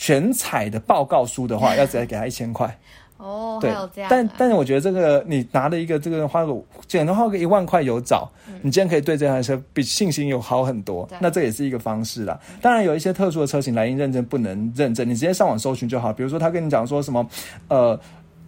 全彩的报告书的话，<laughs> 要直接给他一千块。<laughs> 哦，对但但是我觉得这个你拿了一个这个花个简单花个一万块有找，你今天可以对这台车比信心有好很多。那这也是一个方式啦。当然有一些特殊的车型莱茵认证不能认证，你直接上网搜寻就好。比如说他跟你讲说什么，呃。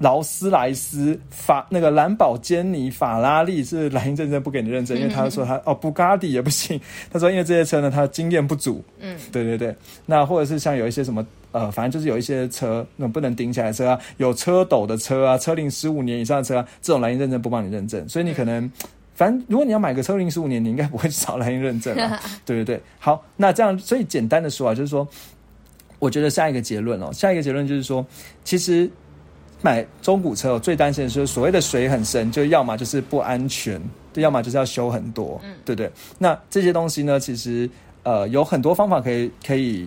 劳斯莱斯、法那个兰博基尼、法拉利是来因认证不给你认证，因为他说他哦布加迪也不行，<laughs> 他说因为这些车呢，他经验不足，嗯，对对对，那或者是像有一些什么呃，反正就是有一些车那种不能顶起来的车啊，有车斗的车啊，车龄十五年以上的车啊，这种来因认证不帮你认证，所以你可能。反正如果你要买个车龄十五年，你应该不会去找来因认证啊，<laughs> 对对对。好，那这样，所以简单的说啊，就是说，我觉得下一个结论哦，下一个结论就是说，其实买中古车、我、最担心的是所谓的水很深，就要么就是不安全，对，要么就是要修很多，嗯，对不对？那这些东西呢，其实呃有很多方法可以可以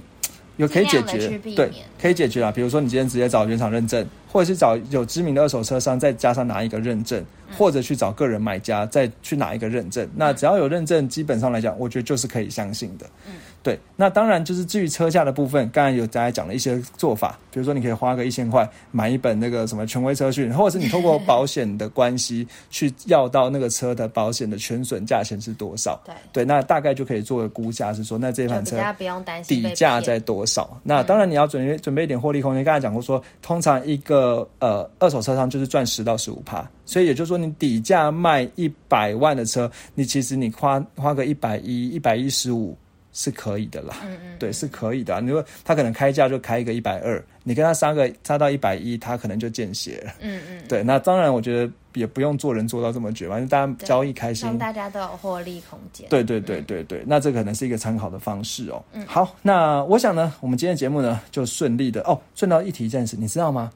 有可以解决对，可以解决啊。比如说你今天直接找原厂认证，或者是找有知名的二手车商，再加上拿一个认证，或者去找个人买家再去拿一个认证。那只要有认证，基本上来讲，我觉得就是可以相信的。嗯，对。那当然就是至于车价的部分，刚才有大家讲了一些做法，比如说你可以花个一千块买一本那个什么权威车讯，或者是你透过保险的关系去要到那个车的保险的全损价钱是多少。对，对，那大概就可以做个估价，是说那这就款车不用担心底价在多少？那当然你要准备准备一点获利空间。刚才讲过说，通常一个呃二手车商就是赚十到十五趴，所以也就是说你底价卖一百万的车，你其实你花花个一百一、一百一十五是可以的啦。嗯嗯，对，是可以的啊、你说他可能开价就开一个一百二，你跟他杀个杀到一百一，他可能就见血了。嗯嗯，对，那当然我觉得也不用做人做到这么绝，反正大家交易开心让，大家都有获利空间。对对对对对，那这可能是一个参考的方式哦。好，那我想呢，我们今天的节目呢就顺利的哦，顺道一题战士，你知道吗？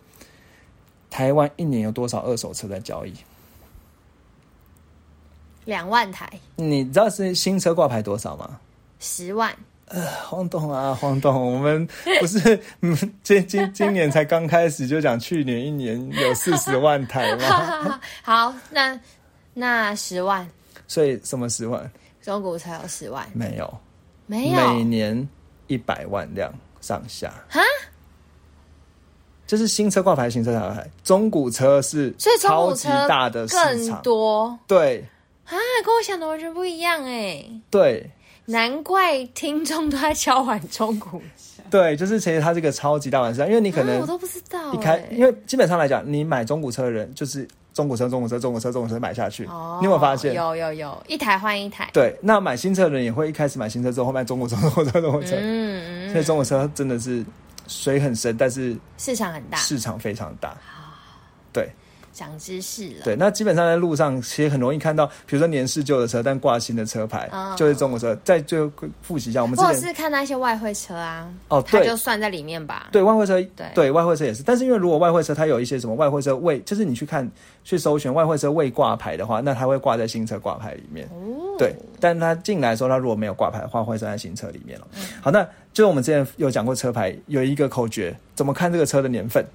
台湾一年有多少二手车在交易？两万台，你知道是新车挂牌多少吗？十万，黄董啊，黄董，我们不是嗯，今今今年才刚开始就讲去年一年有四十万台吗？<laughs> 好，那那十万，所以什么十万？中古才有十万，没有，没有？每年一百万辆上下。哈，就是新车挂牌，新车挂牌，中古车是超车大的市更场。多？对。啊，跟我想的完全不一样哎，对难怪听众都在敲碗中古车，<laughs> 对，就是其实它是个超级大碗市场，因为你可能啊我都不知道一开，哎因为基本上来讲，你买中古车的人就是中古车、中古车、中古车、中古车买下去。哦你有没有发现？有有有，一台换一台，对，那买新车的人也会一开始买新车之后，后面中古车、中古车、中古车，嗯嗯，所以中古车真的是水很深，但是市场很大，市场非常大。对长知识了，对，那基本上在路上其实很容易看到，比如说年式旧的车，但挂新的车牌，哦就是中国车。再最后复习一下，我们或者是看那些外汇车啊，哦，它对就算在里面吧，对，外汇车，对对外汇车也是。但是因为如果外汇车它有一些什么外汇车未，就是你去看去搜寻外汇车未挂牌的话，那它会挂在新车挂牌里面。哦，对，但它进来的时候，它如果没有挂牌的话，会算在新车里面了。嗯好，那就是我们之前有讲过车牌有一个口诀，怎么看这个车的年份？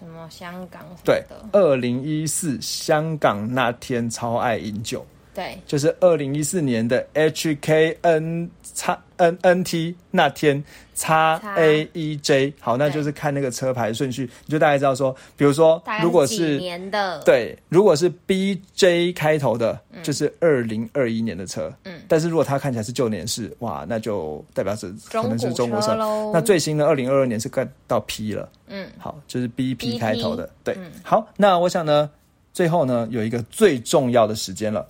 什么香港对的，，二零一四香港那天超爱饮酒，对，就是二零一四年的 HKN 叉 N N T 那天叉 A E J，好，那就是看那个车牌顺序，你就大概知道说，比如说如果是年的，对，如果是 B J 开头的，就是二零二一年的车，嗯。但是如果它看起来是旧年式，哇，那就代表是可能是中国车。喽，那最新的二零二二年是干到 P 了，嗯。好，就是 B P 开头的，对，嗯。好，那我想呢，最后呢有一个最重要的时间了，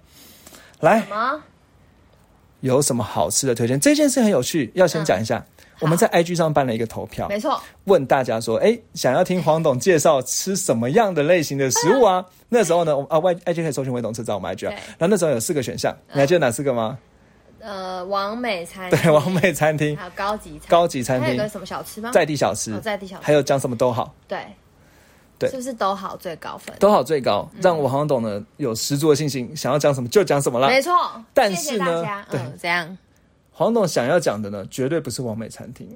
来。什，么？有什么好吃的推荐？这件事很有趣，要先讲一下。我们在 IG 上办了一个投票，嗯没错，问大家说，哎，想要听黄董介绍吃什么样的类型的食物啊？那时候呢，我啊 Y IG 可以搜寻黄董吃，找我们 IG 啊对。然后那时候有四个选项，你还记得哪四个吗？呃，王美餐对，王美餐厅、还有高级餐，高级餐厅。还有个、什么小吃吗？在地小吃。哦，在地小吃。还有讲什么都好，对。对。是不是都好最高分？都好最高，让我黄董呢有十足的信心，想要讲什么就讲什么了。没错，但是呢对。嗯，怎样？黄董想要讲的呢，绝对不是完美餐厅，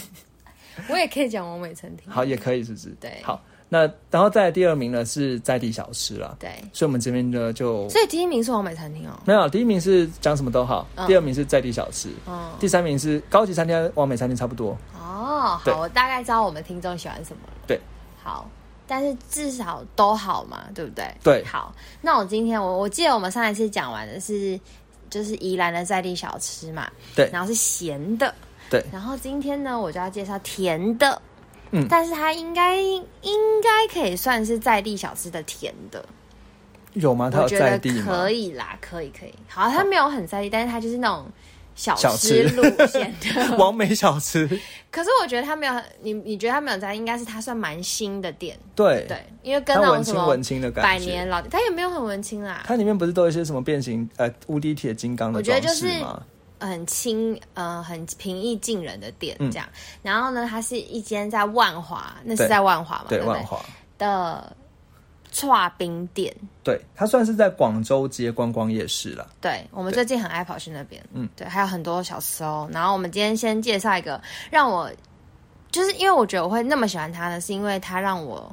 <laughs> 我也可以讲完美餐厅。好，也可以，是不是？对好，那然后再来第二名呢是在地小吃了，对，所以我们这边呢就所以第一名是完美餐厅哦。没有，第一名是讲什么都好，嗯第二名是在地小吃，嗯，第三名是高级餐厅，完美餐厅差不多。哦，好，我大概知道我们听众喜欢什么了。对，好，但是至少都好嘛，对不对？对好，那我今天我我记得我们上一次讲完的是就是宜兰的在地小吃嘛，对。然后是咸的，对。然后今天呢我就要介绍甜的，嗯。但是它应该应该可以算是在地小吃的甜的，有吗？它有我觉得在地吗？可以啦，可以可以。好，它没有很在地，但是它就是那种小小吃。吃路线的。<laughs> 完美小吃，可是我觉得他没有很，你你觉得他没有在，应该是他算蛮新的店，对，对，因为跟那种什么文青的感觉。百年老店，它也没有很文青啦，它里面不是都有一些什么变形呃无敌铁金刚的我觉得装就是饰吗？很轻呃很平易近人的店嗯。这样。然后呢，它是一间在万华，那是在万华嘛，对，不万华，的串冰店。对，它算是在广州街观光夜市了。对，我们最近很爱跑去那边，嗯嗯，对，还有很多小吃哦。然后我们今天先介绍一个让我，就是因为我觉得我会那么喜欢它呢，是因为它让我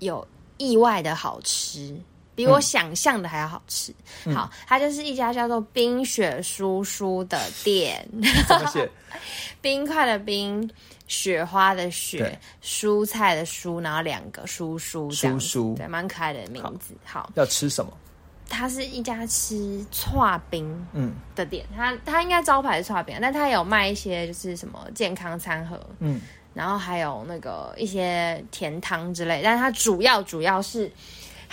有意外的好吃，比我想象的还要好吃。嗯。好，它就是一家叫做冰雪叔叔的店，怎么写？<laughs> 冰块的冰。雪花的雪，蔬菜的蔬，然后两个叔叔这样，叔叔。对，蛮可爱的名字。好，要吃什么？它是一家吃串冰，嗯。的店，它它应该招牌是串冰，但它有卖一些就是什么健康餐盒，嗯，然后还有那个一些甜汤之类，但是它主要主要是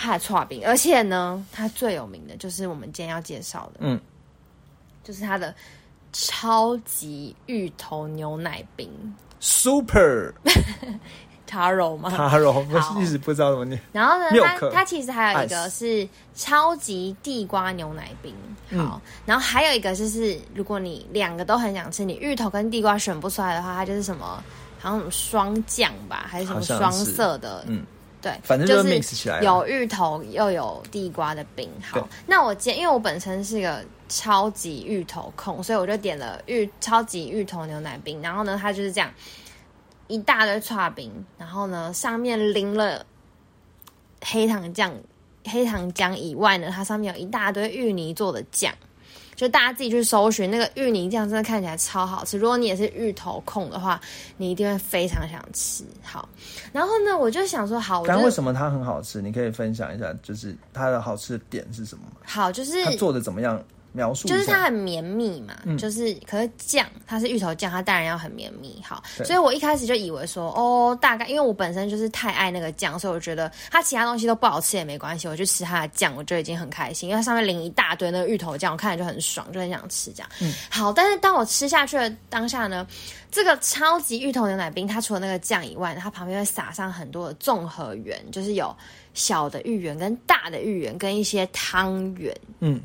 它的串饼，而且呢，它最有名的就是我们今天要介绍的，嗯，就是它的超级芋头牛奶冰，Super。<laughs> taro 吗？Taro，我一直不知道怎么念。然后呢，它它其实还有一个是超级地瓜牛奶冰，嗯。好，然后还有一个就是如果你两个都很想吃，你芋头跟地瓜选不出来的话，它就是什么好像什么双酱吧，还是什么双色的，嗯，对，反正就是 mix 起来有芋头又有地瓜的冰。好，那我今天因为我本身是一个超级芋头控，所以我就点了芋超级芋头牛奶冰。然后呢，它就是这样一大堆串冰，然后呢上面淋了黑糖酱。黑糖浆以外呢，它上面有一大堆芋泥做的酱，就大家自己去搜寻那个芋泥酱，真的看起来超好吃。如果你也是芋头控的话，你一定会非常想吃。好，然后呢，我就想说，好，我刚刚为什么它很好吃？你可以分享一下，就是它的好吃的点是什么吗？好，就是它做的怎么样？描述。就是它很绵密嘛，嗯就是可是酱它是芋头酱，它当然要很绵密。好，所以我一开始就以为说，哦，大概因为我本身就是太爱那个酱，所以我觉得它其他东西都不好吃也没关系，我就吃它的酱，我就已经很开心，因为它上面淋一大堆那个芋头酱，我看着就很爽，就很想吃这样。嗯好，但是当我吃下去的当下呢，这个超级芋头牛奶冰，它除了那个酱以外，它旁边会撒上很多的综合圆，就是有小的芋圆跟大的芋圆跟一些汤圆。嗯，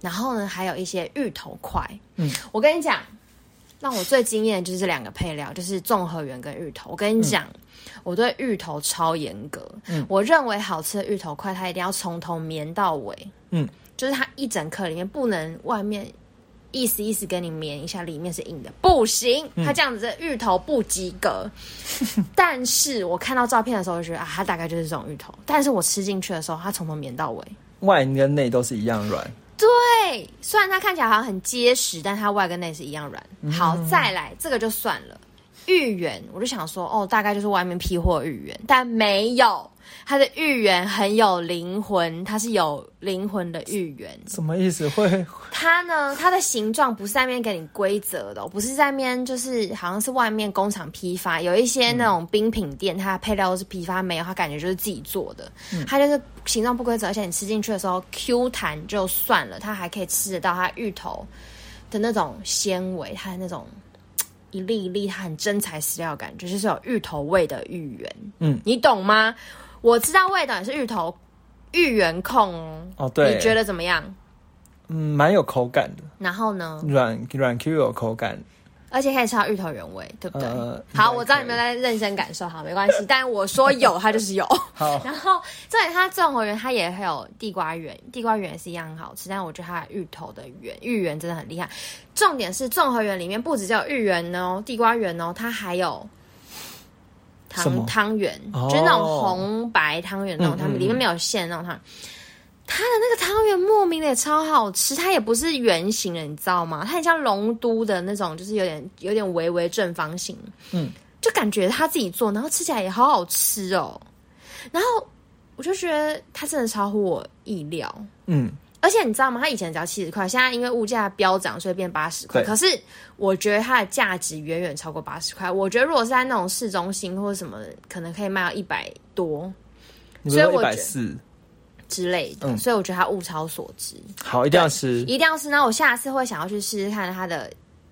然后呢，还有一些芋头块。嗯，我跟你讲，让我最惊艳的就是这两个配料，就是综合圆跟芋头。我跟你讲，我对芋头超严格。嗯我认为好吃的芋头块，它一定要从头绵到尾。嗯，就是它一整颗里面不能外面。意思意思跟你绵一下，里面是硬的，不行，嗯它这样子的芋头不及格。但是我看到照片的时候，就觉得啊，它大概就是这种芋头。但是我吃进去的时候，它从头绵到尾，外跟内都是一样软。对，虽然它看起来好像很结实，但它外跟内是一样软。嗯好，再来这个就算了。芋圆，我就想说，哦，大概就是外面批货的芋圆，但没有，它的芋圆很有灵魂，它是有灵魂的芋圆。什么意思？会它呢，它的形状不是在面给你规则的哦、不是在面就是好像是外面工厂批发，有一些那种冰品店，它的配料都是批发，没有，它感觉就是自己做的，它就是形状不规则，而且你吃进去的时候 Q 弹就算了，它还可以吃得到它芋头的那种纤维，它的那种。一粒一粒，它很真材实料感觉，就是有芋头味的芋圆，嗯，你懂吗？我知道味道也是芋头芋圆控哦，哦对你觉得怎么样？嗯蛮有口感的，然后呢？软软 Q 有口感。而且可以吃到芋头原味，对不对？呃好，我知道你没有在认真感受，好，没关系。<laughs> 但我说有，它就是有。<laughs> 好，然后这里它综合园，它也还有地瓜圆，地瓜圆也是一样很好吃。但我觉得它芋头的圆，芋圆真的很厉害。重点是综合园里面不只只有芋圆哦，地瓜圆哦，它还有汤汤圆，哦就是那种红白汤圆那种汤里面没有馅那种汤圆。它的那个汤圆莫名的也超好吃，它也不是圆形的，你知道吗？它很像龙都的那种，就是有点有点微微正方形，嗯，就感觉他自己做，然后吃起来也好好吃哦。然后我就觉得它真的超乎我意料，嗯，而且你知道吗？它以前只要七十块，现在因为物价飙涨，所以变八十块。可是我觉得它的价值远远超过八十块。我觉得如果是在那种市中心或者什么，可能可以卖到一百多所以我觉得之类的。嗯所以我觉得它物超所值，好，一定要吃。一定要吃。那我下次会想要去试试看它的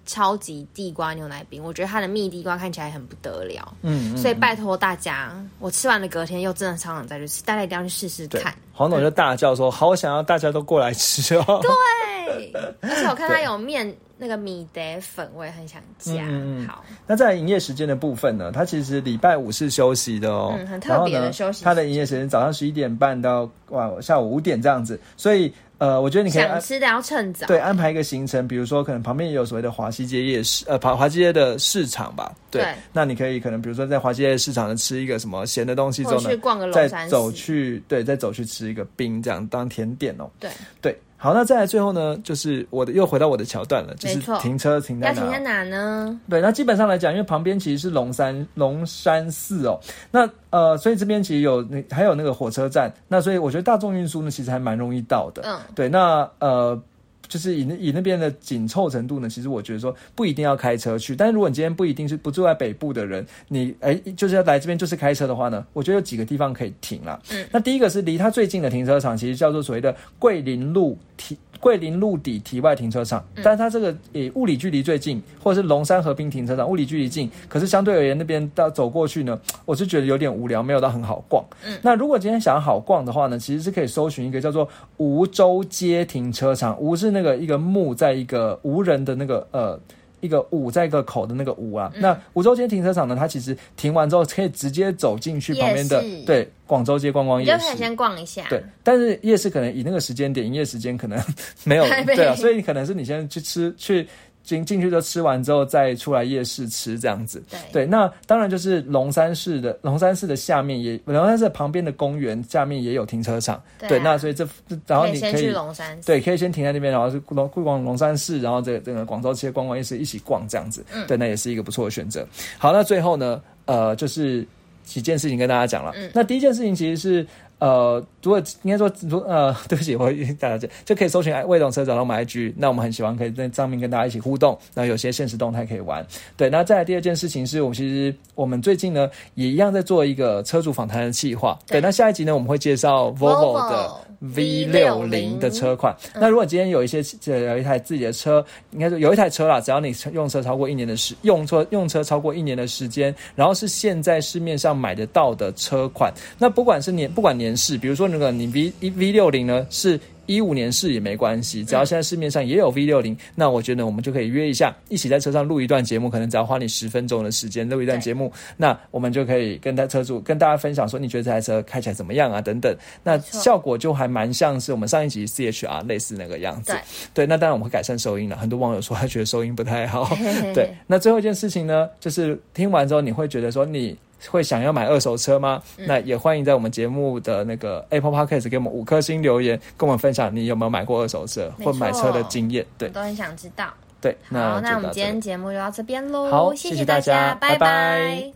超级地瓜牛奶冰，我觉得它的蜜地瓜看起来很不得了。嗯，嗯所以拜托大家，我吃完了隔天又真的超想再去吃，大家一定要去试试看。，黄总就大叫说：“好想要大家都过来吃哦！”对，而且我看 <laughs> 它有面那个米德粉，我也很想加。嗯好，那在营业时间的部分呢，它其实礼拜五是休息的哦，嗯很特别的休息它的营业时间早上十一点半到晚下午五点这样子，所以呃，我觉得你可以想吃的要趁早。对安排一个行程，比如说可能旁边也有所谓的华西街夜市，呃，华华西街的市场吧，对，对那你可以可能比如说在华西街市场呢吃一个什么咸的东西之后呢去，逛个龙再。走去对，再走去吃一个冰这样当甜点哦，对，对。好，那再来最后呢，就是我的又回到我的桥段了，就是停车停在哪？要停在哪呢？对，那基本上来讲，因为旁边其实是龙山龙山寺哦，那呃，所以这边其实有那还有那个火车站，那所以我觉得大众运输呢，其实还蛮容易到的。嗯，对，那呃。就是以那以那边的紧凑程度呢，其实我觉得说不一定要开车去，但是如果你今天不一定是不住在北部的人，你哎就是要来这边就是开车的话呢，我觉得有几个地方可以停啦。嗯，那第一个是离它最近的停车场，其实叫做所谓的桂林路体桂林路底体外停车场，但是它这个以物理距离最近，或者是龙山河滨停车场物理距离近，可是相对而言那边到走过去呢，<tsk> 我是觉得有点无聊，没有到很好逛。嗯，那如果今天想要好逛的话呢，其实是可以搜寻一个叫做梧州街停车场，梧是那个一个木在一个无人的那个呃。一个五在一个口的那个五啊，那五洲街停车场呢，它其实停完之后可以直接走进去旁边的对广州街逛逛夜市就可以，先逛一下。对，但是夜市可能以那个时间点，营业时间可能 <laughs> 没有对啊，所以你可能是你先去吃去。进进去就吃完之后，再出来夜市吃这样子。对对，那当然就是龙山市的龙山市的下面也龙山市旁边的公园下面也有停车场。对啊那所以这然后可以先去你可以龙山寺。对，可以先停在那边，然后是龙逛龙山寺，然后这个这个广州街逛逛夜市一起逛这样子。嗯对，那也是一个不错的选择。好，那最后呢，呃，就是几件事情跟大家讲了。嗯那第一件事情其实是。呃，如果应该说，如呃，<laughs> 对不起，我大家这就可以搜寻魏董车找到我们 IG，那我们很喜欢可以在上面跟大家一起互动，然后有些现实动态可以玩。对，那再来第二件事情是我们其实我们最近呢也一样在做一个车主访谈的计划。对，对那下一集呢我们会介绍 Volvo 的 V 六零的车款。那如果今天有一些呃有一台自己的车，应该说有一台车啦，只要你用车超过一年的时用车用车超过一年的时间，然后是现在市面上买得到的车款，那不管是年不管年式，比如说那个你 V V 六零呢是。一五年试也没关系，只要现在市面上也有 V 六零，那我觉得我们就可以约一下，一起在车上录一段节目，可能只要花你十分钟的时间录一段节目，那我们就可以跟大车主跟大家分享说，你觉得这台车开起来怎么样啊？等等，那效果就还蛮像是我们上一集 CHR 类似那个样子。对对，那当然我们会改善收音了。很多网友说他觉得收音不太好。<laughs> 对，那最后一件事情呢，就是听完之后你会觉得说你。会想要买二手车吗？嗯那也欢迎在我们节目的那个 Apple Podcast 给我们五颗星留言，跟我们分享你有没有买过二手车或买车的错经验。对都很想知道。对，好，那我们今天节目就到这边喽。好谢谢谢大大家，拜拜